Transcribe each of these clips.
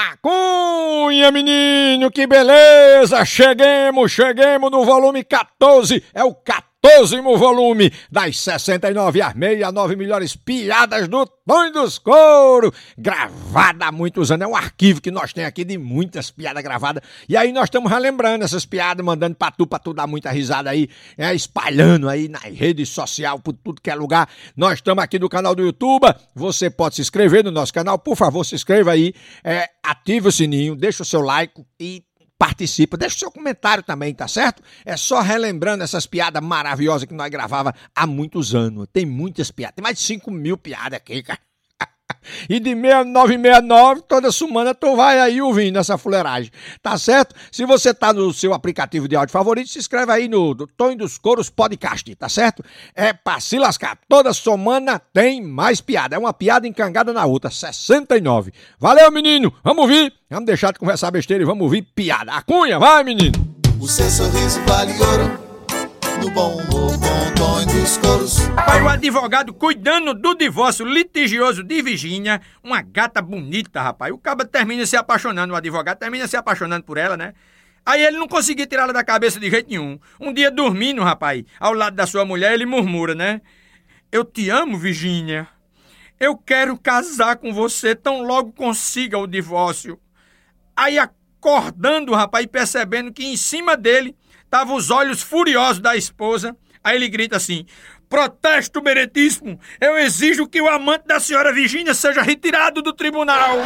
A Cunha, menino, que beleza! Cheguemos, cheguemos no volume 14, é o 14 14 volume das 69 às 69 melhores piadas do Tonho dos Couro, gravada há muitos anos. É um arquivo que nós temos aqui de muitas piadas gravadas. E aí nós estamos relembrando essas piadas, mandando pra tu, pra tu dar muita risada aí, é, espalhando aí nas redes sociais, por tudo que é lugar. Nós estamos aqui no canal do YouTube. Você pode se inscrever no nosso canal, por favor, se inscreva aí, é, ative o sininho, deixa o seu like e participa, deixa o seu comentário também, tá certo? É só relembrando essas piadas maravilhosas que nós gravava há muitos anos. Tem muitas piadas, tem mais de 5 mil piadas aqui, cara. E de 6969, toda semana tu vai aí ouvindo essa fuleiragem, tá certo? Se você tá no seu aplicativo de áudio favorito, se inscreve aí no Tonho dos Coros Podcast, tá certo? É pra se lascar. Toda semana tem mais piada. É uma piada encangada na outra. 69. Valeu, menino. Vamos ouvir. Vamos deixar de conversar besteira e vamos ouvir piada. A cunha, vai, menino. O seu sorriso vale ouro. No bom humor, bom tom dos coros. Pai, o advogado cuidando do divórcio litigioso de Virgínia, uma gata bonita, rapaz. O caba termina se apaixonando, o advogado termina se apaixonando por ela, né? Aí ele não conseguia tirá-la da cabeça de jeito nenhum. Um dia dormindo, rapaz, ao lado da sua mulher, ele murmura, né? Eu te amo, Virgínia. Eu quero casar com você tão logo consiga o divórcio. Aí acordando, rapaz, e percebendo que em cima dele estavam os olhos furiosos da esposa. Aí ele grita assim: Protesto, meretíssimo! Eu exijo que o amante da senhora Virgínia seja retirado do tribunal!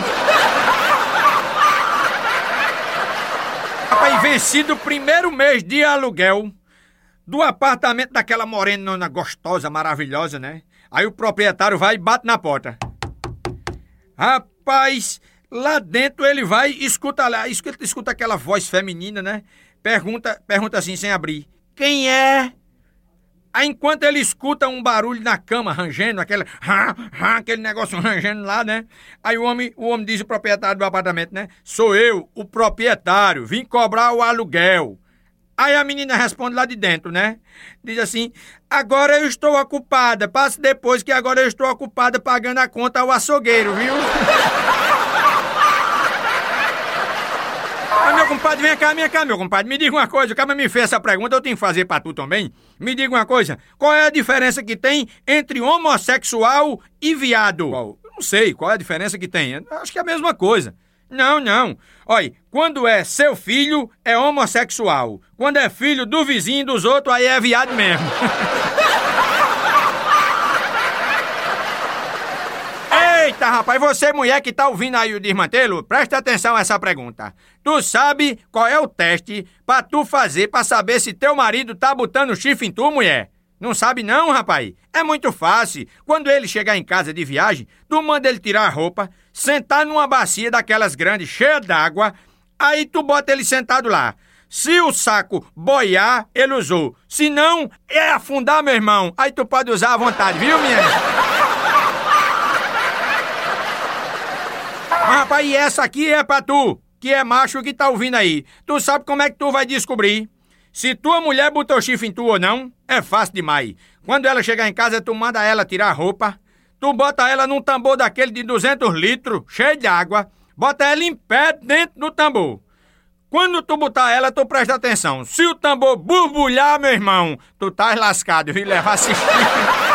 Rapaz, vencido o primeiro mês de aluguel do apartamento daquela morena gostosa, maravilhosa, né? Aí o proprietário vai e bate na porta. Rapaz, lá dentro ele vai e escuta escuta, escuta aquela voz feminina, né? Pergunta, pergunta assim sem abrir. Quem é? Aí enquanto ele escuta um barulho na cama, rangendo, aquele, aquele negócio rangendo lá, né? Aí o homem, o homem diz o proprietário do apartamento, né? Sou eu, o proprietário, vim cobrar o aluguel. Aí a menina responde lá de dentro, né? Diz assim: agora eu estou ocupada, passe depois que agora eu estou ocupada pagando a conta ao açougueiro, viu? Ah, meu compadre, vem cá, vem cá, meu compadre. Me diga uma coisa, o cara me fez essa pergunta, eu tenho que fazer pra tu também. Me diga uma coisa, qual é a diferença que tem entre homossexual e viado? Qual? Não sei, qual é a diferença que tem? Acho que é a mesma coisa. Não, não. Olha, quando é seu filho, é homossexual. Quando é filho do vizinho dos outros, aí é viado mesmo. Eita, rapaz, você mulher que tá ouvindo aí o desmantelo, presta atenção a essa pergunta. Tu sabe qual é o teste pra tu fazer pra saber se teu marido tá botando chifre em tu, mulher? Não sabe não, rapaz? É muito fácil. Quando ele chegar em casa de viagem, tu manda ele tirar a roupa, sentar numa bacia daquelas grandes, cheia d'água, aí tu bota ele sentado lá. Se o saco boiar, ele usou. Se não, é afundar, meu irmão. Aí tu pode usar à vontade, viu, minha? Rapaz, e essa aqui é pra tu, que é macho que tá ouvindo aí. Tu sabe como é que tu vai descobrir? Se tua mulher botou chifre em tu ou não, é fácil demais. Quando ela chegar em casa, tu manda ela tirar a roupa, tu bota ela num tambor daquele de 200 litros, cheio de água, bota ela em pé dentro do tambor. Quando tu botar ela, tu presta atenção. Se o tambor borbulhar, meu irmão, tu tá lascado, viu? Levar assistir.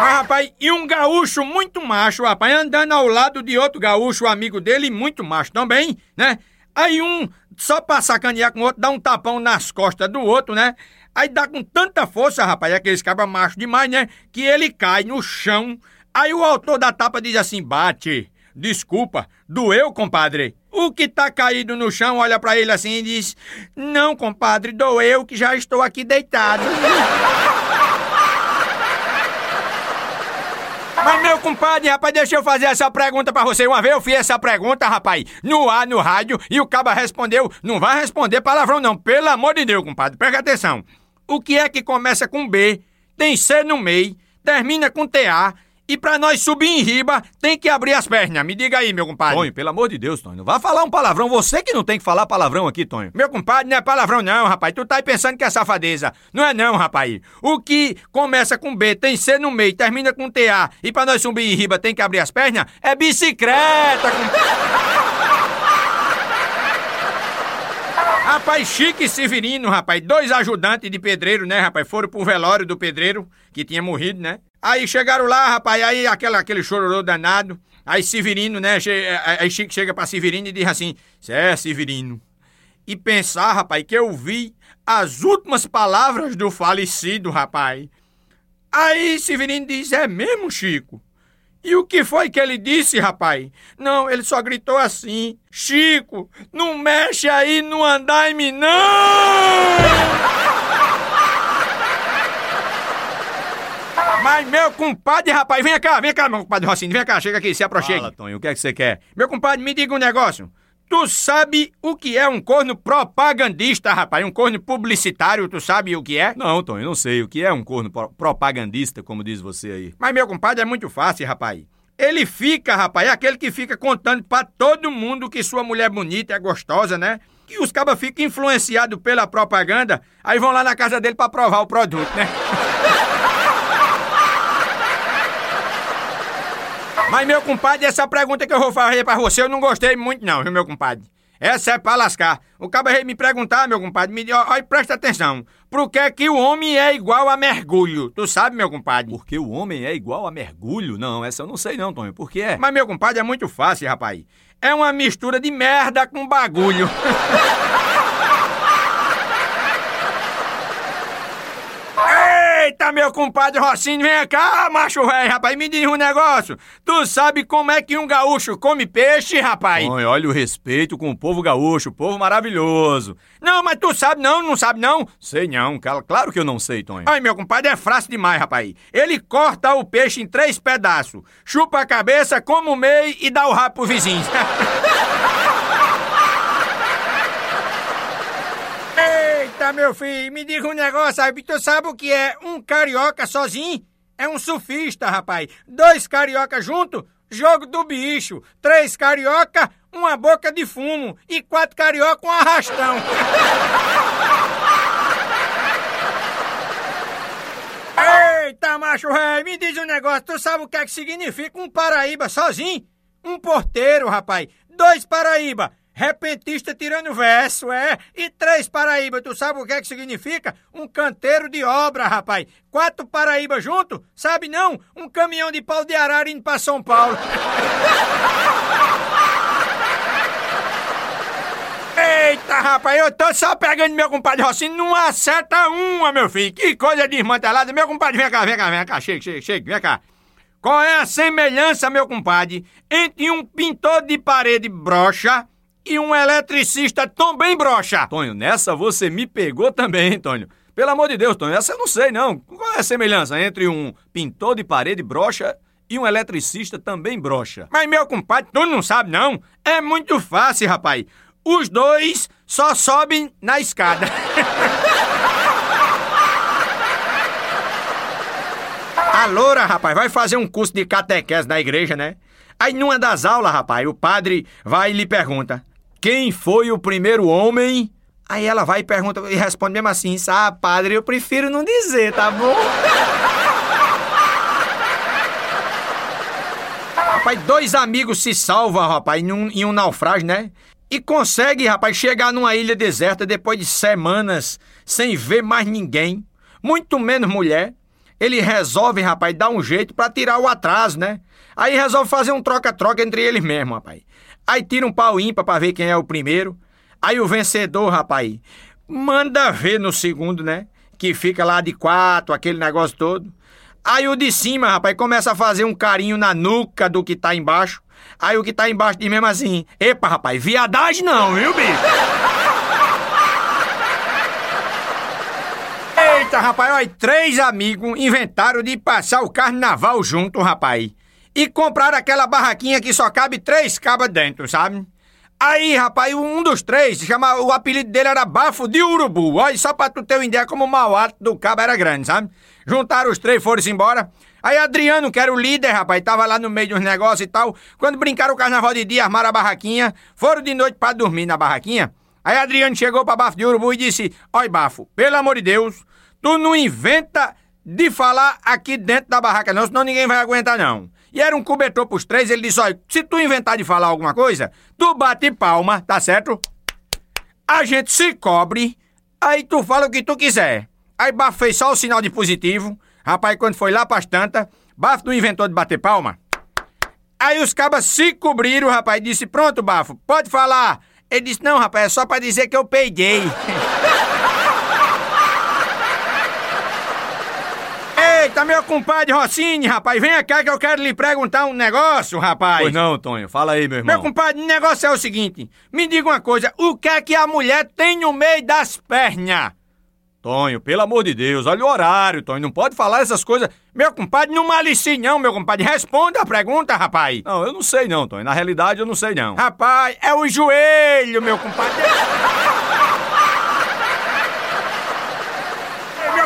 Mas, rapaz, e um gaúcho muito macho, rapaz, andando ao lado de outro gaúcho, amigo dele, muito macho também, né? Aí um, só pra sacanear com o outro, dá um tapão nas costas do outro, né? Aí dá com tanta força, rapaz, aqueles cabras machos demais, né? Que ele cai no chão. Aí o autor da tapa diz assim: bate, desculpa, doeu, compadre. O que tá caído no chão olha para ele assim e diz: Não, compadre, doeu que já estou aqui deitado. Mas, meu compadre, rapaz, deixa eu fazer essa pergunta pra você. Uma vez eu fiz essa pergunta, rapaz, no ar, no rádio, e o caba respondeu. Não vai responder palavrão, não. Pelo amor de Deus, compadre. Presta atenção. O que é que começa com B, tem C no meio, termina com TA E pra nós subir em riba, tem que abrir as pernas. Me diga aí, meu compadre. Tonho, pelo amor de Deus, Tonho. Não vá falar um palavrão. Você que não tem que falar palavrão aqui, Tonho. Meu compadre, não é palavrão não, rapaz. Tu tá aí pensando que é safadeza. Não é não, rapaz. O que começa com B, tem C no meio, termina com TA. E pra nós subir em riba, tem que abrir as pernas? É bicicleta, compadre. Rapaz, Chique e Severino, rapaz, dois ajudantes de pedreiro, né, rapaz, foram pro velório do pedreiro, que tinha morrido, né? Aí chegaram lá, rapaz, aí aquela, aquele chororô danado. Aí Severino, né, che... aí Chique chega pra Severino e diz assim, é, Severino, e pensar, rapaz, que eu vi as últimas palavras do falecido, rapaz. Aí Severino diz, é mesmo, Chico? E o que foi que ele disse, rapaz? Não, ele só gritou assim: Chico, não mexe aí no andaime, não! Mas meu compadre, rapaz, vem cá, vem cá, meu compadre Rocinho, vem cá, chega aqui, se aproxime. Fala, Tonho, o que é que você quer? Meu compadre, me diga um negócio. Tu sabe o que é um corno propagandista, rapaz? Um corno publicitário, tu sabe o que é? Não, Tonho, não sei. O que é um corno pro propagandista, como diz você aí? Mas, meu compadre, é muito fácil, rapaz. Ele fica, rapaz, é aquele que fica contando pra todo mundo que sua mulher bonita é gostosa, né? E os cabas ficam influenciados pela propaganda, aí vão lá na casa dele pra provar o produto, né? Mas, meu compadre, essa pergunta que eu vou fazer pra você, eu não gostei muito não, viu, meu compadre? Essa é pra lascar. O veio me perguntar, meu compadre, me olha, presta atenção. Por que que o homem é igual a mergulho? Tu sabe, meu compadre? Porque o homem é igual a mergulho? Não, essa eu não sei não, Tonho. Por que é? Mas, meu compadre, é muito fácil, rapaz. É uma mistura de merda com bagulho. Eita, meu compadre Rocinho, vem cá, macho velho, rapaz, me diz um negócio. Tu sabe como é que um gaúcho come peixe, rapaz? Oi, olha o respeito com o povo gaúcho, povo maravilhoso. Não, mas tu sabe não, não sabe não? Sei não, claro que eu não sei, Tonho. Ai, meu compadre, é fácil demais, rapaz. Ele corta o peixe em três pedaços, chupa a cabeça, come o meio e dá o rabo pro vizinho. Eita, meu filho, me diga um negócio, sabe? Tu sabe o que é um carioca sozinho? É um surfista, rapaz. Dois carioca junto, jogo do bicho. Três carioca, uma boca de fumo. E quatro carioca, um arrastão. Eita, macho rei, me diz um negócio. Tu sabe o que é que significa um Paraíba sozinho? Um porteiro, rapaz. Dois Paraíba repentista tirando verso, é. E três Paraíba, tu sabe o que é que significa? Um canteiro de obra, rapaz. Quatro Paraíba junto, sabe não? Um caminhão de pau de arara indo pra São Paulo. Eita, rapaz, eu tô só pegando meu compadre Rocinho, não acerta uma, meu filho. Que coisa desmantelada. Meu compadre, vem cá, vem cá, vem cá, chega, chega, chega, vem cá. Qual é a semelhança, meu compadre, entre um pintor de parede brocha e um eletricista também brocha. Tonho, nessa você me pegou também, hein, Tonho? Pelo amor de Deus, Tonho, essa eu não sei não. Qual é a semelhança entre um pintor de parede brocha e um eletricista também brocha? Mas meu compadre, tu não sabe não? É muito fácil, rapaz. Os dois só sobem na escada. A loura, rapaz, vai fazer um curso de catequese na igreja, né? Aí numa das aulas, rapaz, o padre vai e lhe pergunta: quem foi o primeiro homem? Aí ela vai e pergunta e responde mesmo assim: Ah, padre, eu prefiro não dizer, tá bom? rapaz, dois amigos se salvam, rapaz, em um, em um naufrágio, né? E consegue, rapaz, chegar numa ilha deserta depois de semanas sem ver mais ninguém, muito menos mulher. Ele resolve, rapaz, dar um jeito para tirar o atraso, né? Aí resolve fazer um troca-troca entre eles mesmo, rapaz. Aí tira um pau ímpar pra ver quem é o primeiro. Aí o vencedor, rapaz, manda ver no segundo, né? Que fica lá de quatro, aquele negócio todo. Aí o de cima, rapaz, começa a fazer um carinho na nuca do que tá embaixo. Aí o que tá embaixo diz mesmo assim: Epa, rapaz, viadagem não, viu, bicho? Eita, rapaz, olha, três amigos inventaram de passar o carnaval junto, rapaz e compraram aquela barraquinha que só cabe três cabas dentro, sabe? Aí, rapaz, um dos três, chama, o apelido dele era Bafo de Urubu. Olha, só pra tu ter uma ideia como o mau ato do cabo era grande, sabe? Juntaram os três, foram-se embora. Aí Adriano, que era o líder, rapaz, tava lá no meio dos negócios e tal. Quando brincaram o carnaval de dia, armaram a barraquinha, foram de noite pra dormir na barraquinha. Aí Adriano chegou pra Bafo de Urubu e disse: Oi, Bafo, pelo amor de Deus, tu não inventa de falar aqui dentro da barraca, não, senão ninguém vai aguentar, não. E era um cobertor pros três, ele disse: Olha, se tu inventar de falar alguma coisa, tu bate palma, tá certo? A gente se cobre, aí tu fala o que tu quiser. Aí Bafo fez só o sinal de positivo. Rapaz, quando foi lá pras tantas, Bafo não inventou de bater palma. Aí os cabas se cobriram, rapaz, disse: Pronto, Bafo, pode falar. Ele disse: Não, rapaz, é só pra dizer que eu peidei. Eita, meu compadre Rossini, rapaz, vem cá que eu quero lhe perguntar um negócio, rapaz. Pois não, Tonho, fala aí, meu irmão. Meu compadre, o negócio é o seguinte: me diga uma coisa, o que é que a mulher tem no meio das pernas? Tonho, pelo amor de Deus, olha o horário, Tonho, não pode falar essas coisas. Meu compadre, não malicie não, meu compadre. Responda a pergunta, rapaz. Não, eu não sei não, Tonho, na realidade eu não sei não. Rapaz, é o joelho, meu compadre.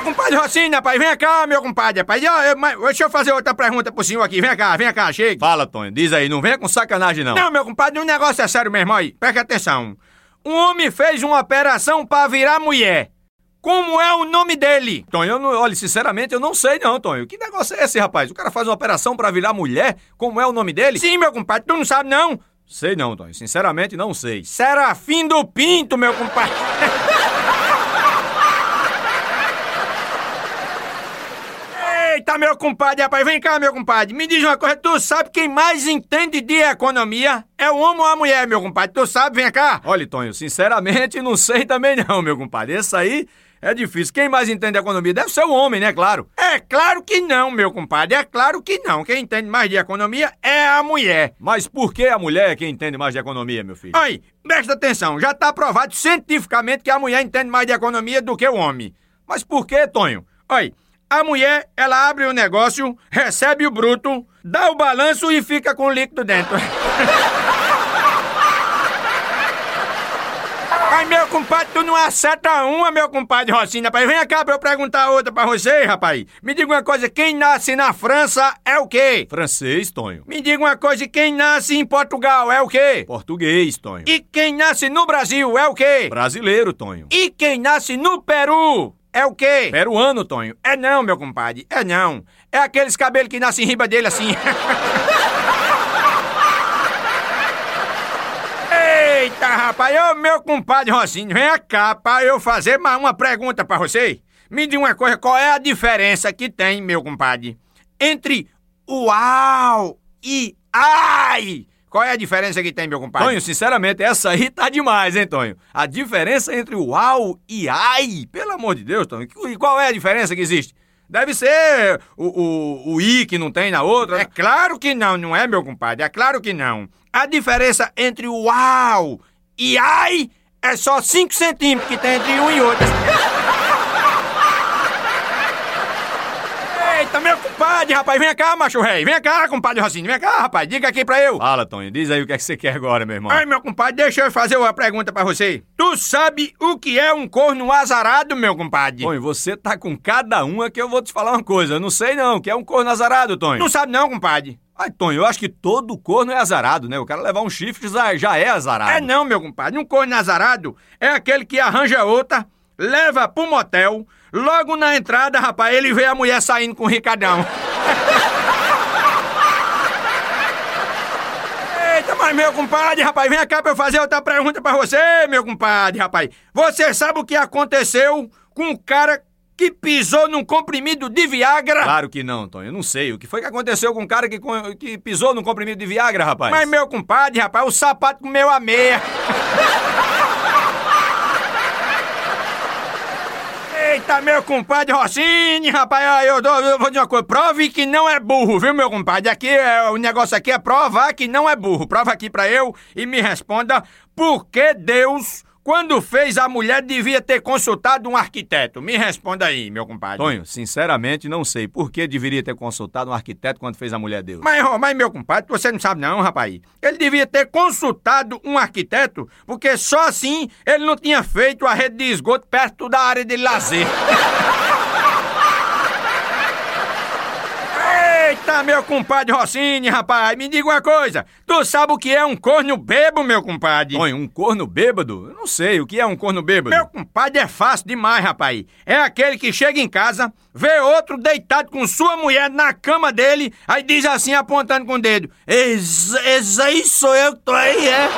Meu compadre Rocinha, rapaz, vem cá, meu compadre, rapaz. Eu- eu- mas deixa eu fazer outra pergunta pro senhor aqui. Vem cá, vem cá, chega. Fala, Tonho, diz aí, não venha com sacanagem não. Não, meu compadre, um negócio é sério mesmo, aí. Preste atenção. Um homem fez uma operação pra virar mulher. Como é o nome dele? Tonho, eu não, olha, sinceramente eu não sei não, Tonho. Que negócio é esse, rapaz? O cara faz uma operação pra virar mulher? Como é o nome dele? Sim, meu compadre, tu não sabe não? Sei não, Tonho, sinceramente não sei. Serafim do Pinto, meu compadre. Eita, meu compadre, rapaz, vem cá, meu compadre. Me diz uma coisa, tu sabe quem mais entende de economia? É o homem ou a mulher, meu compadre? Tu sabe, vem cá. Olha, Tonho, sinceramente não sei também não, meu compadre. Esse aí é difícil. Quem mais entende economia deve ser o homem, né, claro. É claro que não, meu compadre, é claro que não. Quem entende mais de economia é a mulher. Mas por que a mulher é quem entende mais de economia, meu filho? Aí, presta atenção, já tá provado cientificamente que a mulher entende mais de economia do que o homem. Mas por que, Tonho? Olha, a mulher, ela abre o negócio, recebe o bruto, dá o balanço e fica com o líquido dentro. Ai, meu compadre, tu não acerta uma, meu compadre Rocinha, rapaz. Vem cá pra eu perguntar outra pra você, rapaz. Me diga uma coisa, quem nasce na França é o quê? Francês, Tonho. Me diga uma coisa, quem nasce em Portugal é o quê? Português, Tonho. E quem nasce no Brasil é o quê? Brasileiro, Tonho. E quem nasce no Peru é o quê? Peruano, Tonho. É não, meu compadre, é não. É aqueles cabelos que nascem em riba dele assim. Eita, rapaz, ô meu compadre Rocinho, vem cá pra eu fazer mais uma pergunta pra você. Me diga uma coisa, qual é a diferença que tem, meu compadre, entre uau e ai? Qual é a diferença que tem, meu compadre? Tonho, sinceramente, essa aí tá demais, hein, Tonho? A diferença entre uau e ai, pelo amor de Deus, Tonho. E qual é a diferença que existe? Deve ser o, o, o i que não tem na outra. É claro que não, não é, meu compadre? É claro que não. A diferença entre o uau e ai é só 5 centímetros que tem entre um e outro. Eita, meu compadre, rapaz, vem cá, macho rei. Vem cá, compadre Rocinho, vem cá, rapaz, diga aqui pra eu. Fala, Tonho, diz aí o que é que você quer agora, meu irmão. Ai, meu compadre, deixa eu fazer uma pergunta pra você. Tu sabe o que é um corno azarado, meu compadre? Tonho, você tá com cada uma que eu vou te falar uma coisa. Eu não sei não, que é um corno azarado, Tonho. Não sabe não, compadre? Ai, Tonho, eu acho que todo corno é azarado, né? O cara levar um chifre já, já é azarado. É não, meu compadre. Um corno azarado é aquele que arranja outra, leva pro motel, logo na entrada, rapaz, ele vê a mulher saindo com o Ricardão. Eita, mas meu compadre, rapaz, vem cá pra eu fazer outra pergunta pra você, meu compadre, rapaz. Você sabe o que aconteceu com o cara que pisou num comprimido de Viagra? Claro que não, Tonho. Eu não sei. O que foi que aconteceu com o cara que, que pisou num comprimido de Viagra, rapaz? Mas, meu compadre, rapaz, o sapato comeu a meia. Eita, meu compadre Rossini, rapaz, eu, eu vou dizer uma coisa, prove que não é burro, viu, meu compadre? Aqui, é, o negócio aqui é provar que não é burro. Prova aqui pra eu e me responda por que Deus, quando fez a mulher, devia ter consultado um arquiteto. Me responda aí, meu compadre. Tonho, sinceramente não sei. Por que deveria ter consultado um arquiteto quando fez a mulher Deus? Mas, mas, meu compadre, você não sabe não, rapaz. Ele devia ter consultado um arquiteto, porque só assim ele não tinha feito a rede de esgoto perto da área de lazer. Eita, meu compadre Rossini, rapaz, me diga uma coisa. Tu sabe o que é um corno bêbado, meu compadre? Tonho, um corno bêbado? Eu não sei, o que é um corno bêbado? Meu compadre é fácil demais, rapaz. É aquele que chega em casa, vê outro deitado com sua mulher na cama dele, aí diz assim, apontando com o dedo: Esse, esse aí sou eu que tô aí, é?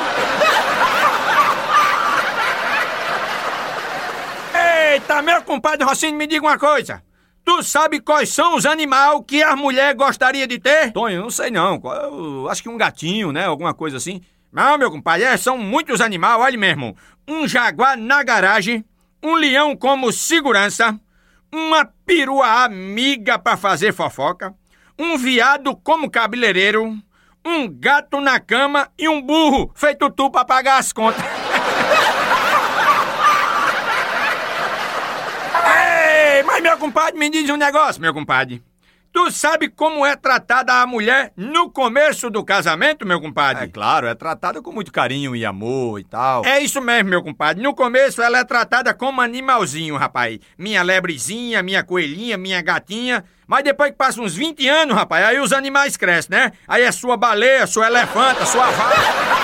Eita, meu compadre Rossini, me diga uma coisa. Tu sabe quais são os animais que a mulher gostaria de ter? Tonho, não sei não. Eu acho que um gatinho, né? Alguma coisa assim. Não, meu compadre, é, são muitos animais, olha mesmo. Um jaguar na garagem, um leão como segurança, uma perua amiga para fazer fofoca, um viado como cabeleireiro, um gato na cama e um burro feito tu para pagar as contas. Ei, mas meu compadre, me diz um negócio, meu compadre. Tu sabe como é tratada a mulher no começo do casamento, meu compadre? É claro, é tratada com muito carinho e amor e tal. É isso mesmo, meu compadre. No começo ela é tratada como animalzinho, rapaz. Minha lebrezinha, minha coelhinha, minha gatinha. Mas depois que passa uns 20 anos, rapaz, aí os animais crescem, né? Aí é sua baleia, sua elefanta, sua vaca.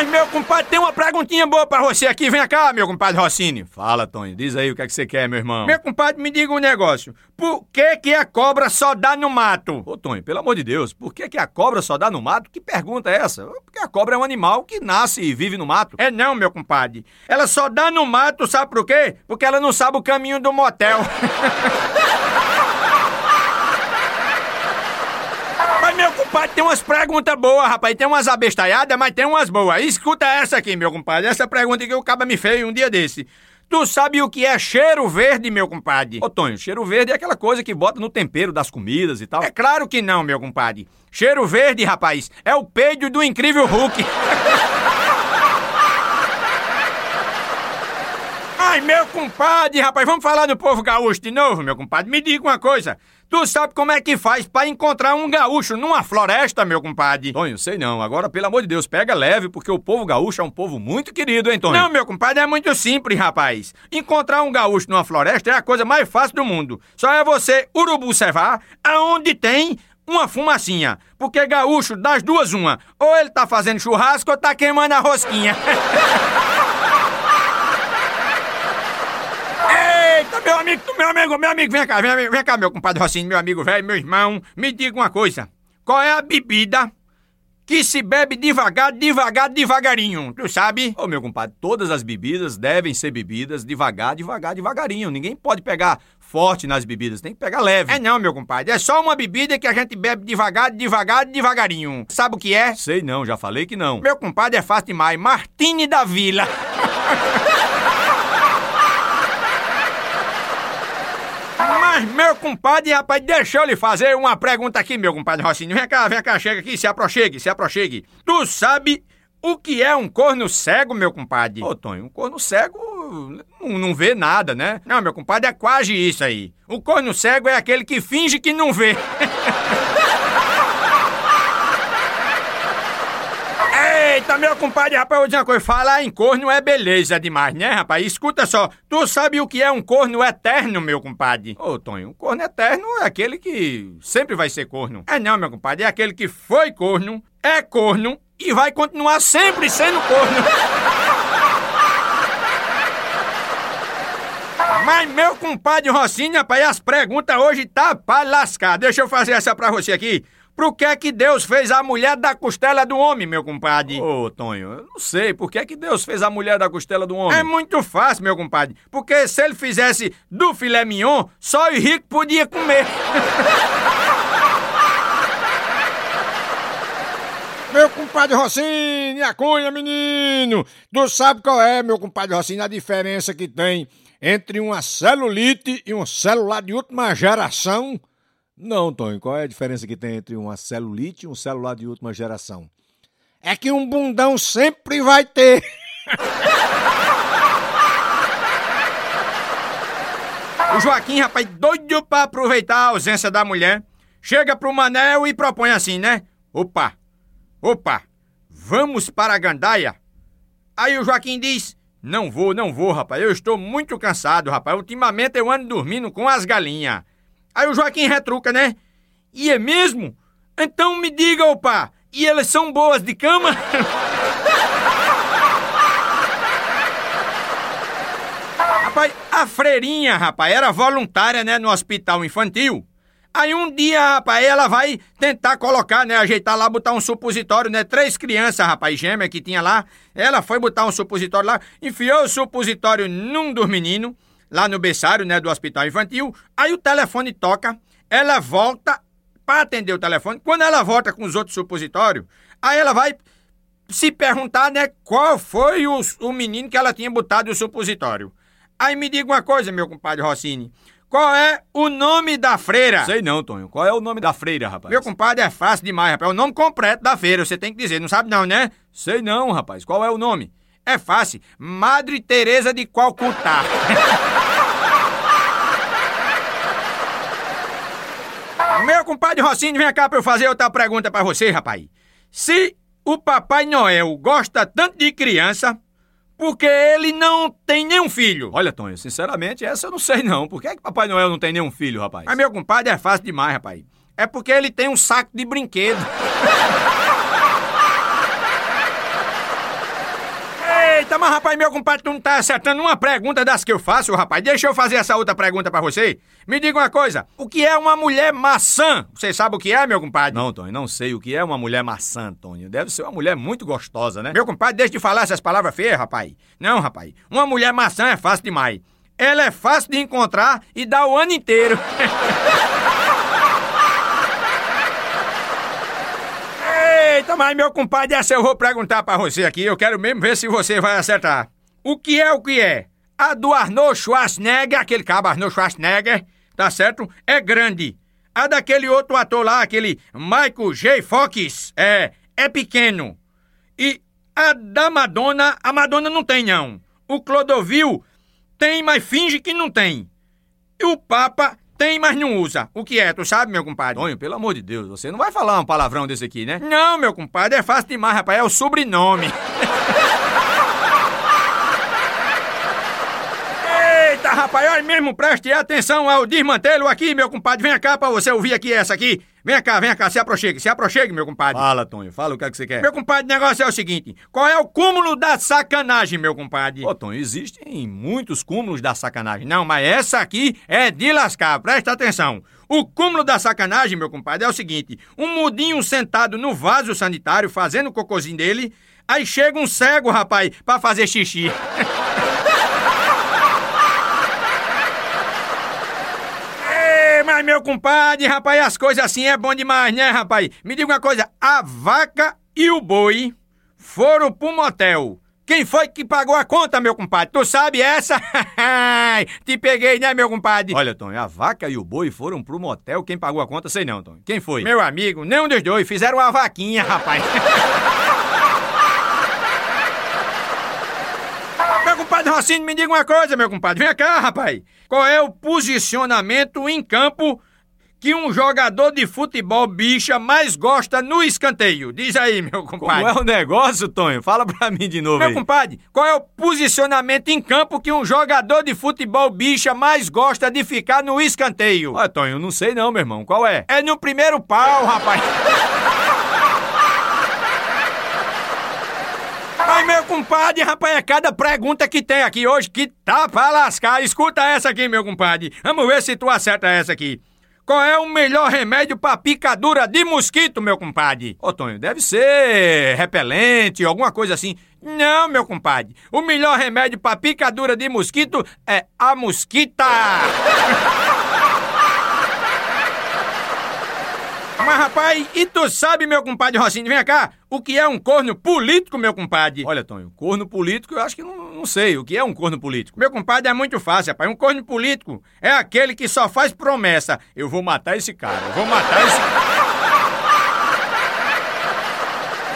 Mas, meu compadre, tem uma perguntinha boa pra você aqui. Vem cá, meu compadre Rossini. Fala, Tony. Diz aí o que é que você quer, meu irmão. Meu compadre, me diga um negócio. Por que que a cobra só dá no mato? Ô, Tony, pelo amor de Deus, por que que a cobra só dá no mato? Que pergunta é essa? Porque a cobra é um animal que nasce e vive no mato. É não, meu compadre. Ela só dá no mato, sabe por quê? Porque ela não sabe o caminho do motel. Compadre, tem umas perguntas boas, rapaz. Tem umas abestalhadas, mas tem umas boas. Escuta essa aqui, meu compadre. Essa pergunta que o caba me fez um dia desse. Tu sabe o que é cheiro verde, meu compadre? Ô, Tonho, cheiro verde é aquela coisa que bota no tempero das comidas e tal. É claro que não, meu compadre. Cheiro verde, rapaz, é o peido do incrível Hulk. Ai, meu compadre, rapaz, vamos falar do povo gaúcho de novo, meu compadre. Me diga uma coisa. Tu sabe como é que faz pra encontrar um gaúcho numa floresta, meu compadre? Tonho, sei não. Agora, pelo amor de Deus, pega leve, porque o povo gaúcho é um povo muito querido, hein, Tonho? Não, meu compadre, é muito simples, rapaz. Encontrar um gaúcho numa floresta é a coisa mais fácil do mundo. Só é você urubu cevar aonde tem uma fumacinha. Porque gaúcho, das duas, uma. Ou ele tá fazendo churrasco ou tá queimando a rosquinha. Eita, meu amigo, meu amigo, meu amigo, vem cá, vem, vem cá, meu compadre Rocinho, meu amigo velho, meu irmão, me diga uma coisa. Qual é a bebida que se bebe devagar, devagar, devagarinho? Tu sabe? Ô, meu compadre, todas as bebidas devem ser bebidas devagar, devagar, devagarinho. Ninguém pode pegar forte nas bebidas, tem que pegar leve. É não, meu compadre, é só uma bebida que a gente bebe devagar, devagar, devagarinho. Sabe o que é? Sei não, já falei que não. Meu compadre é fácil demais, Martini da Vila. Mas, meu compadre, rapaz, deixa eu lhe fazer uma pergunta aqui, meu compadre Rocinho. Vem cá, vem cá, chega aqui, se aproxegue, se aproxegue. Tu sabe o que é um corno cego, meu compadre? Ô, Tonho, um corno cego não, não vê nada, né? Não, meu compadre, é quase isso aí. O corno cego é aquele que finge que não vê. Eita, meu compadre, rapaz, eu vou dizer uma coisa. Falar em corno é beleza demais, né, rapaz? Escuta só, tu sabe o que é um corno eterno, meu compadre? Ô, Tonho, um corno eterno é aquele que sempre vai ser corno. É não, meu compadre, é aquele que foi corno, é corno e vai continuar sempre sendo corno. Mas, meu compadre Rocinho, rapaz, as perguntas hoje tá pra lascar. Deixa eu fazer essa pra você aqui. Por que é que Deus fez a mulher da costela do homem, meu compadre? Ô, Tonho, eu não sei. Por que é que Deus fez a mulher da costela do homem? É muito fácil, meu compadre. Porque se ele fizesse do filé mignon, só o rico podia comer. Meu compadre Rocinho, a cunha, menino! Tu sabe qual é, meu compadre Rocinho, a diferença que tem entre uma celulite e um celular de última geração? Não, Tonho, qual é a diferença que tem entre uma celulite e um celular de última geração? É que um bundão sempre vai ter. o Joaquim, rapaz, doido pra aproveitar a ausência da mulher, chega pro Manel e propõe assim, né? Opa, opa, vamos para a gandaia? Aí o Joaquim diz, não vou, não vou, rapaz, eu estou muito cansado, rapaz, ultimamente eu ando dormindo com as galinhas. Aí o Joaquim retruca, né? E é mesmo? Então me diga, opa, e elas são boas de cama? rapaz, a freirinha, rapaz, era voluntária, né, no hospital infantil. Aí um dia, rapaz, ela vai tentar colocar, né, ajeitar lá, botar um supositório, né, três crianças, rapaz, gêmea que tinha lá. Ela foi botar um supositório lá, enfiou o supositório num dos meninos, lá no berçário, né, do hospital infantil. Aí o telefone toca, ela volta para atender o telefone. Quando ela volta com os outros supositórios, aí ela vai se perguntar, né, qual foi o, o menino que ela tinha botado o supositório. Aí me diga uma coisa, meu compadre Rossini. Qual é o nome da freira? Sei não, Tonho. Qual é o nome da freira, rapaz? Meu compadre, é fácil demais, rapaz. É o nome completo da feira, você tem que dizer. Não sabe não, né? Sei não, rapaz. Qual é o nome? É fácil. Madre Teresa de Calcutá. Meu compadre Rocinho, vem cá pra eu fazer outra pergunta pra você, rapaz. Se o Papai Noel gosta tanto de criança, porque ele não tem nenhum filho. Olha, Tonho, sinceramente, essa eu não sei não. Por que, é que Papai Noel não tem nenhum filho, rapaz? Mas meu compadre é fácil demais, rapaz. É porque ele tem um saco de brinquedo. Eita, mas rapaz, meu compadre, tu não tá acertando uma pergunta das que eu faço, rapaz. Deixa eu fazer essa outra pergunta para você. Me diga uma coisa, o que é uma mulher maçã? Você sabe o que é, meu compadre? Não, Tony, não sei o que é uma mulher maçã, Tony. Deve ser uma mulher muito gostosa, né? Meu compadre, deixa de falar essas palavras feias, rapaz. Não, rapaz, uma mulher maçã é fácil demais. Ela é fácil de encontrar e dá o ano inteiro. Eita, mas meu compadre, essa eu vou perguntar pra você aqui. Eu quero mesmo ver se você vai acertar. O que é o que é? A do Arnold Schwarzenegger, aquele cabo Arnold Schwarzenegger, tá certo? É grande. A daquele outro ator lá, aquele Michael J. Fox, é, é pequeno. E a da Madonna, a Madonna não tem não. O Clodovil tem, mas finge que não tem. E o Papa tem, mas não usa. O que é? Tu sabe, meu compadre? Tonho, pelo amor de Deus, você não vai falar um palavrão desse aqui, né? Não, meu compadre, é fácil demais, rapaz. É o sobrenome. Eita, rapaz, olha mesmo, preste atenção ao desmantelo aqui, meu compadre. Vem cá pra você ouvir aqui essa aqui. Vem cá, vem cá, se aproxime, se aproxime, meu compadre. Fala, Tonho, fala o que é que você quer. Meu compadre, o negócio é o seguinte: qual é o cúmulo da sacanagem, meu compadre? Ô, Tonho, existem muitos cúmulos da sacanagem. Não, mas essa aqui é de lascar, presta atenção. O cúmulo da sacanagem, meu compadre, é o seguinte: um mudinho sentado no vaso sanitário fazendo o cocôzinho dele, aí chega um cego, rapaz, pra fazer xixi. Mas, meu compadre, rapaz, as coisas assim é bom demais, né, rapaz? Me diga uma coisa: a vaca e o boi foram pro motel. Quem foi que pagou a conta, meu compadre? Tu sabe essa? Te peguei, né, meu compadre? Olha, Tom, a vaca e o boi foram pro motel. Quem pagou a conta, sei não, Tom. Quem foi? Meu amigo, nenhum dos dois. Fizeram uma vaquinha, rapaz. compadre Rocinho, me diga uma coisa, meu compadre. Vem cá, rapaz. Qual é o posicionamento em campo que um jogador de futebol bicha mais gosta no escanteio? Diz aí, meu compadre. Como é o negócio, Tonho? Fala pra mim de novo Meu aí. compadre, qual é o posicionamento em campo que um jogador de futebol bicha mais gosta de ficar no escanteio? Ah, Tonho, não sei não, meu irmão. Qual é? É no primeiro pau, rapaz. Ai, meu compadre, rapaz, é cada pergunta que tem aqui hoje que tá pra lascar. Escuta essa aqui, meu compadre. Vamos ver se tu acerta essa aqui. Qual é o melhor remédio pra picadura de mosquito, meu compadre? Ô, Tonho, deve ser repelente, alguma coisa assim. Não, meu compadre. O melhor remédio pra picadura de mosquito é a mosquita. Mas, rapaz, e tu sabe, meu compadre Rocinho, vem cá, o que é um corno político, meu compadre? Olha, Tonho, corno político eu acho que não, não sei. O que é um corno político? Meu compadre é muito fácil, rapaz. Um corno político é aquele que só faz promessa. Eu vou matar esse cara, eu vou matar esse cara.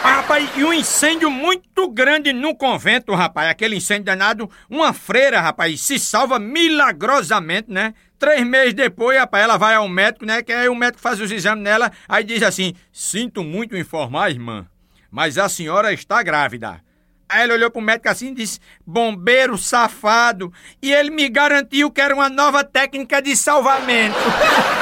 Rapaz, e um incêndio muito grande no convento, rapaz. Aquele incêndio danado. Uma freira, rapaz, se salva milagrosamente, né? Três meses depois, rapaz, ela vai ao médico, né? Que aí o médico faz os exames nela, aí diz assim: Sinto muito informar, irmã, mas a senhora está grávida. Aí ela olhou pro médico assim e disse: Bombeiro safado. E ele me garantiu que era uma nova técnica de salvamento.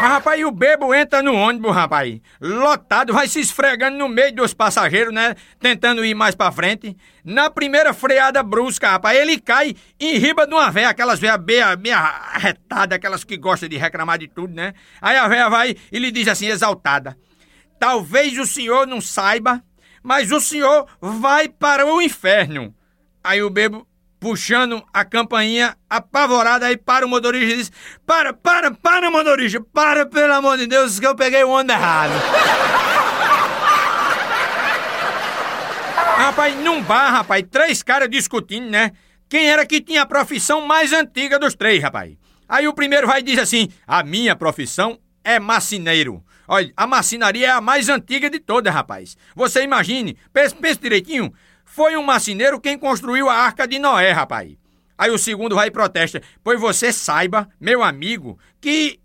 Mas, rapaz, e o bebo entra no ônibus, rapaz, lotado, vai se esfregando no meio dos passageiros, né? Tentando ir mais pra frente. Na primeira freada brusca, rapaz, ele cai em riba de uma véia, aquelas véias meia, meia arretadas, aquelas que gostam de reclamar de tudo, né? Aí a véia vai e lhe diz assim, exaltada: Talvez o senhor não saiba, mas o senhor vai para o inferno. Aí o bebo puxando a campainha apavorada aí para o motorista e diz: Para, para, para, motorista, para, pelo amor de Deus, que eu peguei o ônibus errado. rapaz, num bar, rapaz, três caras discutindo, né? Quem era que tinha a profissão mais antiga dos três, rapaz? Aí o primeiro vai e diz assim: A minha profissão é macineiro. Olha, a macinaria é a mais antiga de todas, rapaz. Você imagine, pense, pense direitinho, foi um marceneiro quem construiu a arca de Noé, rapaz. Aí o segundo vai e protesta. Pois você saiba, meu amigo, que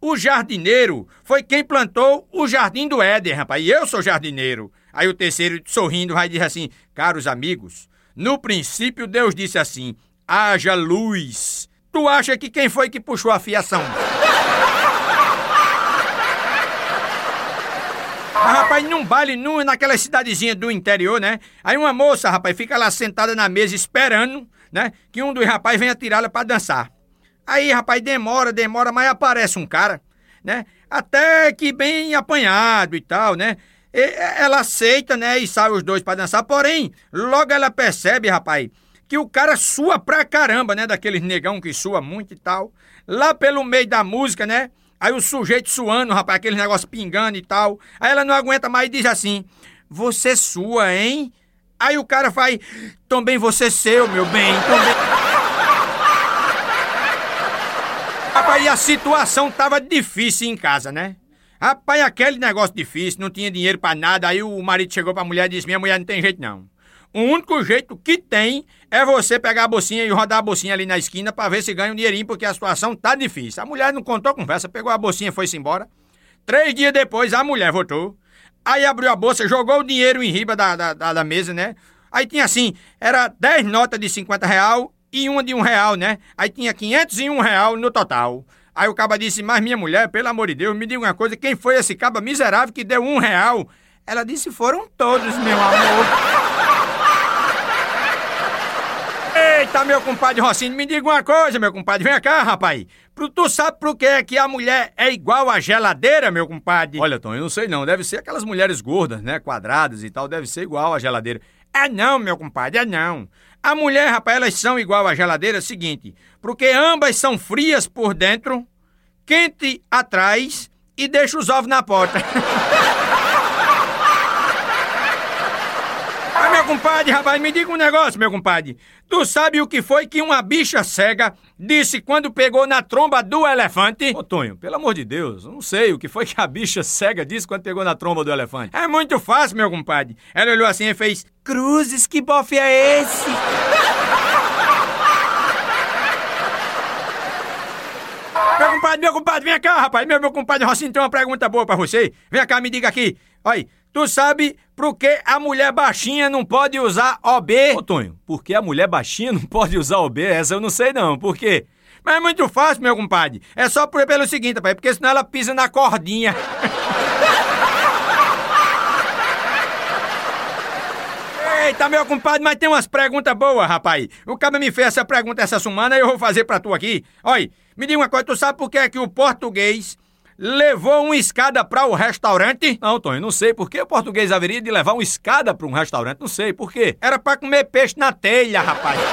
o jardineiro foi quem plantou o jardim do Éden, rapaz. E eu sou jardineiro. Aí o terceiro, sorrindo, vai dizer assim: Caros amigos, no princípio Deus disse assim: haja luz. Tu acha que quem foi que puxou a fiação? Mas, rapaz, num baile, num, naquela cidadezinha do interior, né? Aí uma moça, rapaz, fica lá sentada na mesa esperando, né? Que um dos rapazes venha tirá-la pra dançar. Aí, rapaz, demora, demora, mas aparece um cara, né? Até que bem apanhado e tal, né? E, ela aceita, né? E sai os dois pra dançar. Porém, logo ela percebe, rapaz, que o cara sua pra caramba, né? Daqueles negão que sua muito e tal. Lá pelo meio da música, né? Aí o sujeito suando, rapaz, aquele negócio pingando e tal. Aí ela não aguenta mais e diz assim: Você sua, hein? Aí o cara faz: Também você seu, meu bem, também. rapaz, e a situação tava difícil em casa, né? Rapaz, aquele negócio difícil, não tinha dinheiro para nada. Aí o marido chegou pra mulher e disse: Minha mulher não tem jeito não. O único jeito que tem é você pegar a bolsinha e rodar a bolsinha ali na esquina para ver se ganha um dinheirinho, porque a situação tá difícil. A mulher não contou conversa, pegou a bolsinha e foi-se embora. Três dias depois, a mulher voltou. Aí abriu a bolsa, jogou o dinheiro em riba da, da, da, da mesa, né? Aí tinha assim, era dez notas de 50 real e uma de um real, né? Aí tinha 501 real no total. Aí o caba disse, mas minha mulher, pelo amor de Deus, me diga uma coisa, quem foi esse caba miserável que deu um real? Ela disse, foram todos, meu amor. Eita, meu compadre Rocinho, me diga uma coisa, meu compadre. Vem cá, rapaz. Tu sabe por que, que a mulher é igual à geladeira, meu compadre? Olha, Tom, eu não sei não. Deve ser aquelas mulheres gordas, né? Quadradas e tal. Deve ser igual à geladeira. É não, meu compadre, é não. A mulher, rapaz, elas são igual à geladeira, é o seguinte. Porque ambas são frias por dentro, quente atrás e deixa os ovos na porta. compadre, rapaz, me diga um negócio, meu compadre. Tu sabe o que foi que uma bicha cega disse quando pegou na tromba do elefante? Ô, Tonho, pelo amor de Deus, não sei o que foi que a bicha cega disse quando pegou na tromba do elefante. É muito fácil, meu compadre. Ela olhou assim e fez: Cruzes, que bofe é esse? meu compadre, meu compadre, vem cá, rapaz. Meu, meu compadre Rocinho tem uma pergunta boa pra você. Vem cá, me diga aqui. Olha, tu sabe por que a mulher baixinha não pode usar OB? Ô, Tonho, por que a mulher baixinha não pode usar OB? Essa eu não sei não, por quê? Mas é muito fácil, meu compadre. É só por, pelo seguinte, pai, porque senão ela pisa na cordinha. Eita, meu compadre, mas tem umas perguntas boas, rapaz. O cara me fez essa pergunta essa semana e eu vou fazer pra tu aqui. Olha, me diga uma coisa, tu sabe por que é que o português levou uma escada para o restaurante? Não, Tony, não sei. Por que o português haveria de levar uma escada para um restaurante? Não sei. Por quê? Era para comer peixe na telha, rapaz.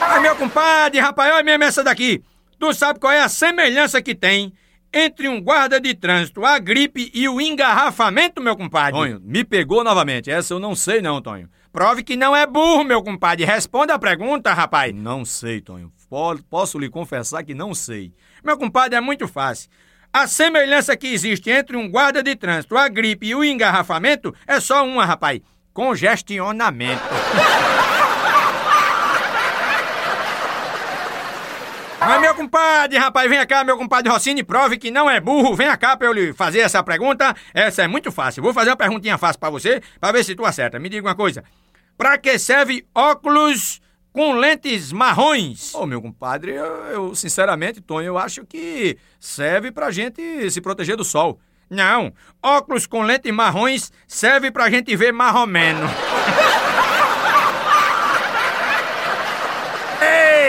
Ai, meu compadre, rapaz, olha mesmo essa daqui. Tu sabe qual é a semelhança que tem entre um guarda de trânsito, a gripe e o engarrafamento, meu compadre? Tonho, me pegou novamente. Essa eu não sei não, Tonho. Prove que não é burro, meu compadre. Responda a pergunta, rapaz. Não sei, Tonho. Posso lhe confessar que não sei. Meu compadre, é muito fácil. A semelhança que existe entre um guarda de trânsito, a gripe e o engarrafamento é só uma, rapaz: congestionamento. Mas, meu compadre, rapaz, vem cá, meu compadre Rossini, prove que não é burro. Vem cá pra eu lhe fazer essa pergunta. Essa é muito fácil. Vou fazer uma perguntinha fácil para você, para ver se tu acerta. Me diga uma coisa. Pra que serve óculos com lentes marrons. Ô, meu compadre, eu, eu, sinceramente, Tonho, eu acho que serve pra gente se proteger do sol. Não, óculos com lentes marrons serve pra gente ver marromeno.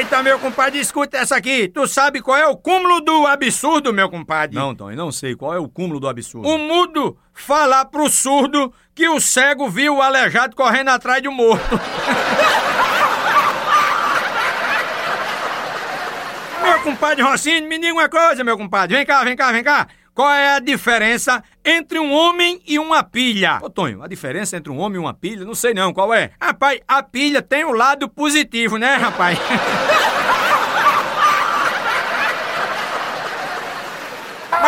Eita, meu compadre, escuta essa aqui. Tu sabe qual é o cúmulo do absurdo, meu compadre? Não, Tonho, não sei. Qual é o cúmulo do absurdo? O mudo falar pro surdo que o cego viu o aleijado correndo atrás do morto. compadre Rocinho, me diga uma coisa, meu compadre. Vem cá, vem cá, vem cá. Qual é a diferença entre um homem e uma pilha? Ô, Tonho, a diferença entre um homem e uma pilha? Não sei não, qual é? Rapaz, a pilha tem o um lado positivo, né, rapaz?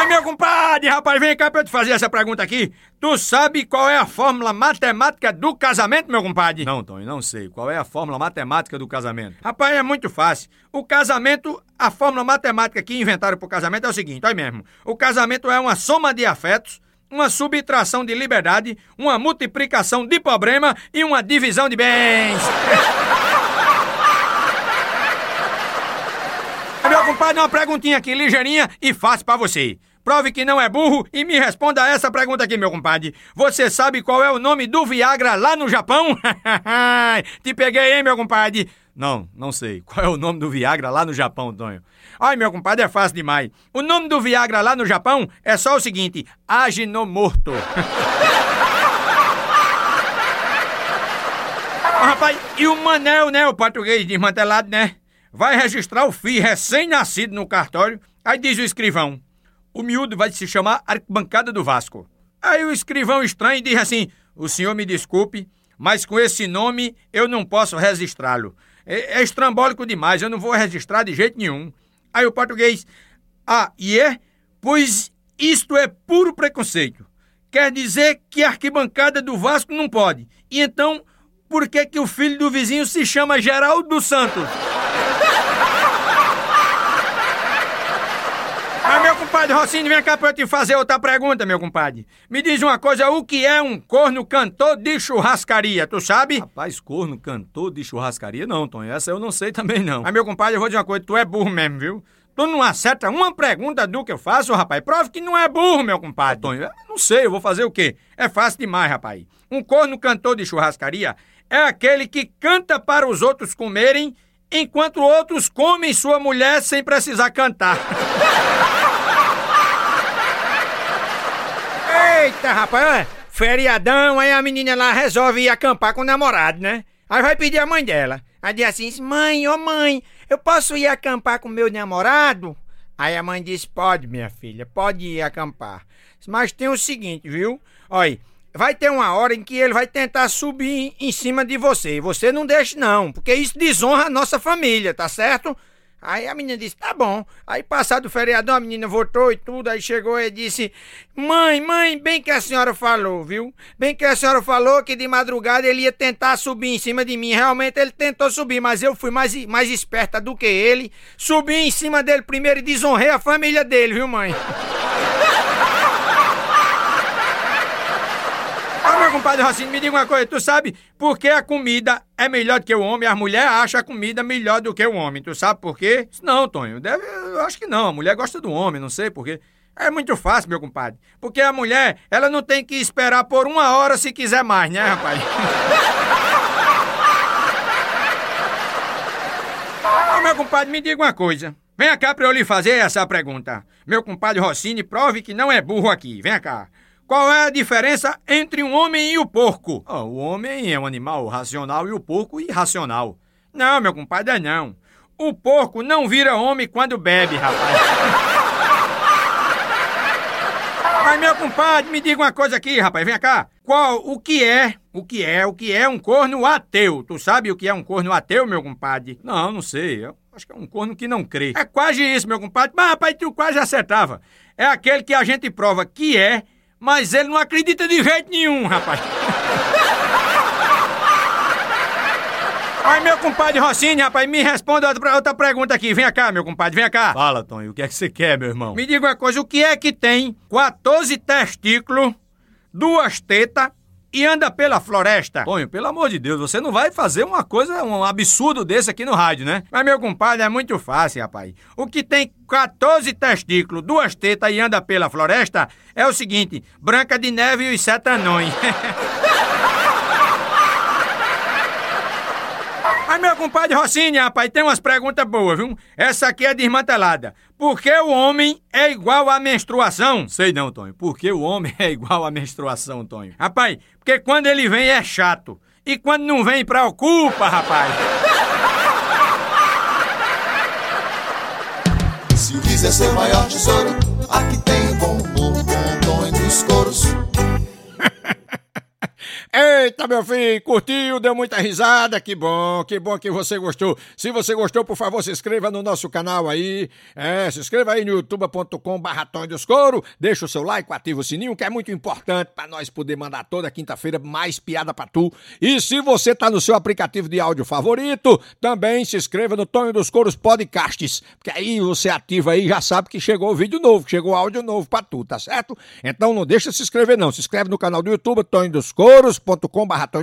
Mas, meu compadre, rapaz, vem cá pra eu te fazer essa pergunta aqui. Tu sabe qual é a fórmula matemática do casamento, meu compadre? Não, Tony, não sei. Qual é a fórmula matemática do casamento? Rapaz, é muito fácil. O casamento, a fórmula matemática que inventaram pro casamento é o seguinte, olha mesmo. O casamento é uma soma de afetos, uma subtração de liberdade, uma multiplicação de problema e uma divisão de bens. Meu compadre, uma perguntinha aqui, ligeirinha e fácil para você. Prove que não é burro e me responda essa pergunta aqui, meu compadre. Você sabe qual é o nome do Viagra lá no Japão? Te peguei, hein, meu compadre? Não, não sei. Qual é o nome do Viagra lá no Japão, Tonho? Ai, meu compadre, é fácil demais. O nome do Viagra lá no Japão é só o seguinte: Aginomorto. oh, rapaz, e o Manel, né? O português desmantelado, né? vai registrar o filho recém-nascido no cartório. Aí diz o escrivão: o miúdo vai se chamar Arquibancada do Vasco. Aí o escrivão estranho diz assim: o senhor me desculpe, mas com esse nome eu não posso registrá-lo. É, é estrambólico demais, eu não vou registrar de jeito nenhum. Aí o português: ah, e é? Pois isto é puro preconceito. Quer dizer que a arquibancada do Vasco não pode. E então, por que, que o filho do vizinho se chama Geraldo Santos? Mas, meu compadre Rocinho, vem cá pra eu te fazer outra pergunta, meu compadre. Me diz uma coisa, o que é um corno cantor de churrascaria, tu sabe? Rapaz, corno cantor de churrascaria? Não, Tonho, essa eu não sei também não. Mas, meu compadre, eu vou dizer uma coisa, tu é burro mesmo, viu? Tu não acerta uma pergunta do que eu faço, rapaz. Prove que não é burro, meu compadre. Tonho, eu não sei, eu vou fazer o quê? É fácil demais, rapaz. Um corno cantor de churrascaria é aquele que canta para os outros comerem enquanto outros comem sua mulher sem precisar cantar. Eita, rapaz, feriadão, aí a menina lá resolve ir acampar com o namorado, né? Aí vai pedir a mãe dela. Aí diz assim: Mãe, ô oh mãe, eu posso ir acampar com meu namorado? Aí a mãe diz: Pode, minha filha, pode ir acampar. Mas tem o seguinte, viu? Olha vai ter uma hora em que ele vai tentar subir em cima de você. Você não deixe, não, porque isso desonra a nossa família, tá certo? Aí a menina disse, tá bom. Aí passado o feriadão, a menina voltou e tudo, aí chegou e disse, mãe, mãe, bem que a senhora falou, viu? Bem que a senhora falou que de madrugada ele ia tentar subir em cima de mim. Realmente ele tentou subir, mas eu fui mais, mais esperta do que ele. Subi em cima dele primeiro e desonrei a família dele, viu, mãe? Compadre Rocinho, me diga uma coisa, tu sabe por que a comida é melhor do que o homem? A mulher acha a comida melhor do que o homem. Tu sabe por quê? Não, Tonho, deve, eu acho que não. A mulher gosta do homem, não sei por quê. É muito fácil, meu compadre. Porque a mulher, ela não tem que esperar por uma hora se quiser mais, né, rapaz? Ô, meu compadre, me diga uma coisa. Venha cá pra eu lhe fazer essa pergunta. Meu compadre Rossini, prove que não é burro aqui. Venha cá. Qual é a diferença entre um homem e o porco? Oh, o homem é um animal racional e o porco irracional. Não, meu compadre, é não. O porco não vira homem quando bebe, rapaz. Mas, meu compadre, me diga uma coisa aqui, rapaz, vem cá. Qual, o que é, o que é, o que é um corno ateu? Tu sabe o que é um corno ateu, meu compadre? Não, não sei. Eu acho que é um corno que não crê. É quase isso, meu compadre. Mas, rapaz, tu quase acertava. É aquele que a gente prova que é mas ele não acredita de jeito nenhum, rapaz. Aí, meu compadre Rocinho, rapaz, me responda outra, outra pergunta aqui. Vem cá, meu compadre, vem cá. Fala, Tony, o que é que você quer, meu irmão? Me diga uma coisa, o que é que tem 14 testículos, duas tetas e anda pela floresta? Tonho, pelo amor de Deus, você não vai fazer uma coisa, um absurdo desse aqui no rádio, né? Mas, meu compadre, é muito fácil, rapaz. O que tem 14 testículos, duas tetas e anda pela floresta é o seguinte: Branca de Neve e os Sete Anões. Mas, meu compadre Rocinha, rapaz, tem umas perguntas boas, viu? Essa aqui é desmantelada. Por que o homem é igual à menstruação? Sei não, Tonho. Por que o homem é igual à menstruação, Tonho? Rapaz, porque quando ele vem é chato. E quando não vem, preocupa, rapaz. Se o quiser ser maior tesouro, Eita, meu filho, curtiu, deu muita risada? Que bom, que bom que você gostou. Se você gostou, por favor, se inscreva no nosso canal aí. É, se inscreva aí no youtube.com barra. Deixa o seu like, ativa o sininho, que é muito importante para nós poder mandar toda quinta-feira mais piada pra tu. E se você tá no seu aplicativo de áudio favorito, também se inscreva no Tonho dos Couros Podcasts. Porque aí você ativa aí já sabe que chegou vídeo novo, chegou áudio novo pra tu, tá certo? Então não deixa de se inscrever não. Se inscreve no canal do YouTube, Tonho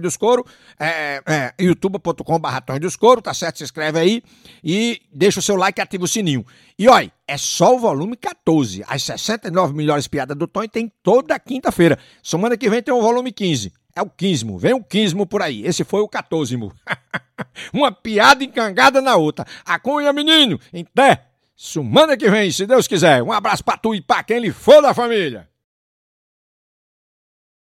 dos Couros youtube.com barra dos Couro, é, é, youtube.com barra dos Couro, tá certo? Se inscreve aí e deixa o seu like e ativa o sininho. E olha, é só o volume 14. As 69 melhores piadas do Tony tem toda quinta-feira. Semana que vem tem o volume 15. É o 15, vem o 15 por aí. Esse foi o 14. Uma piada encangada na outra. A cunha, menino, pé. Semana que vem, se Deus quiser. Um abraço pra tu e pra quem lhe for da família.